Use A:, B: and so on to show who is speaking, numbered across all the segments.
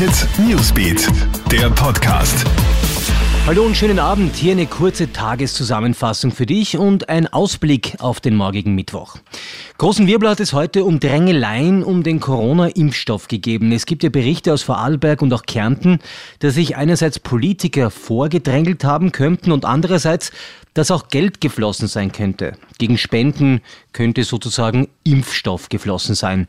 A: Hit Newsbeat, der Podcast.
B: Hallo und schönen Abend. Hier eine kurze Tageszusammenfassung für dich und ein Ausblick auf den morgigen Mittwoch. Großen Wirbel hat es heute um Drängeleien um den Corona-Impfstoff gegeben. Es gibt ja Berichte aus Vorarlberg und auch Kärnten, dass sich einerseits Politiker vorgedrängelt haben könnten und andererseits dass auch Geld geflossen sein könnte. Gegen Spenden könnte sozusagen Impfstoff geflossen sein.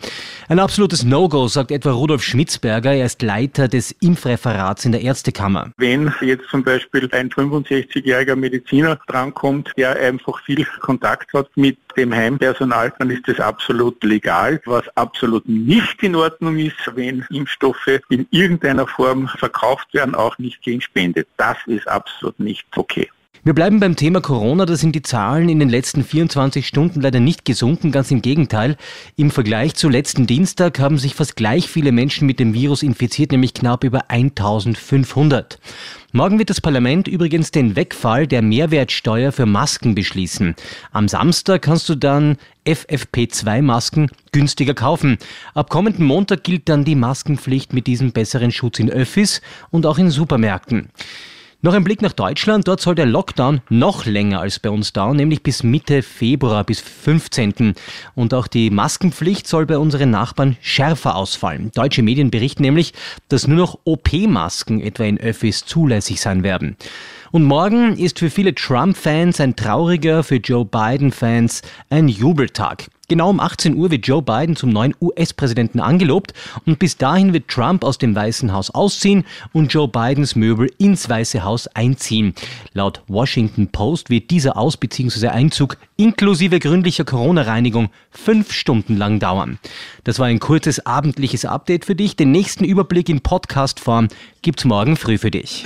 B: Ein absolutes No-Go, sagt etwa Rudolf Schmitzberger. Er ist Leiter des Impfreferats in der Ärztekammer.
C: Wenn jetzt zum Beispiel ein 65-jähriger Mediziner drankommt, der einfach viel Kontakt hat mit dem Heimpersonal, dann ist das absolut legal. Was absolut nicht in Ordnung ist, wenn Impfstoffe in irgendeiner Form verkauft werden, auch nicht gegen Spende. Das ist absolut nicht okay.
B: Wir bleiben beim Thema Corona. Da sind die Zahlen in den letzten 24 Stunden leider nicht gesunken. Ganz im Gegenteil. Im Vergleich zu letzten Dienstag haben sich fast gleich viele Menschen mit dem Virus infiziert, nämlich knapp über 1500. Morgen wird das Parlament übrigens den Wegfall der Mehrwertsteuer für Masken beschließen. Am Samstag kannst du dann FFP2-Masken günstiger kaufen. Ab kommenden Montag gilt dann die Maskenpflicht mit diesem besseren Schutz in Öffis und auch in Supermärkten. Noch ein Blick nach Deutschland. Dort soll der Lockdown noch länger als bei uns dauern, nämlich bis Mitte Februar, bis 15. Und auch die Maskenpflicht soll bei unseren Nachbarn schärfer ausfallen. Deutsche Medien berichten nämlich, dass nur noch OP-Masken etwa in Öffis zulässig sein werden. Und morgen ist für viele Trump-Fans ein trauriger, für Joe Biden-Fans ein Jubeltag. Genau um 18 Uhr wird Joe Biden zum neuen US-Präsidenten angelobt und bis dahin wird Trump aus dem Weißen Haus ausziehen und Joe Bidens Möbel ins Weiße Haus einziehen. Laut Washington Post wird dieser Aus- bzw. Einzug inklusive gründlicher Corona-Reinigung fünf Stunden lang dauern. Das war ein kurzes abendliches Update für dich. Den nächsten Überblick in Podcast-Form gibt's morgen früh für dich.